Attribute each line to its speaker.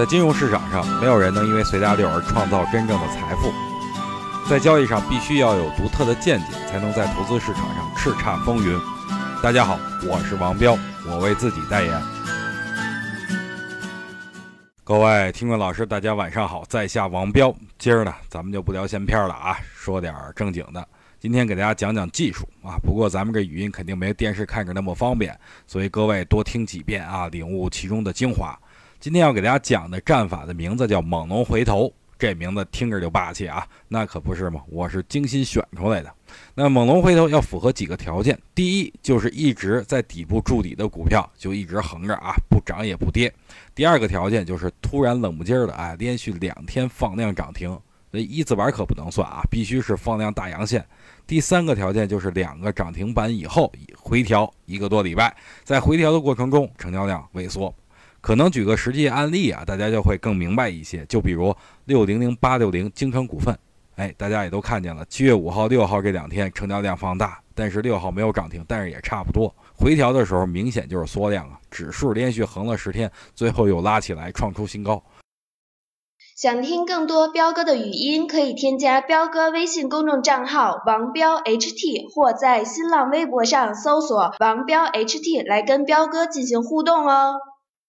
Speaker 1: 在金融市场上，没有人能因为随大流而创造真正的财富。在交易上，必须要有独特的见解，才能在投资市场上叱咤风云。大家好，我是王彪，我为自己代言。各位听众老师，大家晚上好，在下王彪。今儿呢，咱们就不聊闲篇了啊，说点正经的。今天给大家讲讲技术啊，不过咱们这语音肯定没电视看着那么方便，所以各位多听几遍啊，领悟其中的精华。今天要给大家讲的战法的名字叫猛龙回头，这名字听着就霸气啊，那可不是吗？我是精心选出来的。那猛龙回头要符合几个条件，第一就是一直在底部筑底的股票就一直横着啊，不涨也不跌。第二个条件就是突然冷不劲儿的哎，连续两天放量涨停，那一字板可不能算啊，必须是放量大阳线。第三个条件就是两个涨停板以后回调一个多礼拜，在回调的过程中成交量萎缩。可能举个实际案例啊，大家就会更明白一些。就比如六零零八六零京城股份，哎，大家也都看见了，七月五号、六号这两天成交量放大，但是六号没有涨停，但是也差不多。回调的时候明显就是缩量啊，指数连续横了十天，最后又拉起来创出新高。
Speaker 2: 想听更多彪哥的语音，可以添加彪哥微信公众账号王彪 HT，或在新浪微博上搜索王彪 HT 来跟彪哥进行互动哦。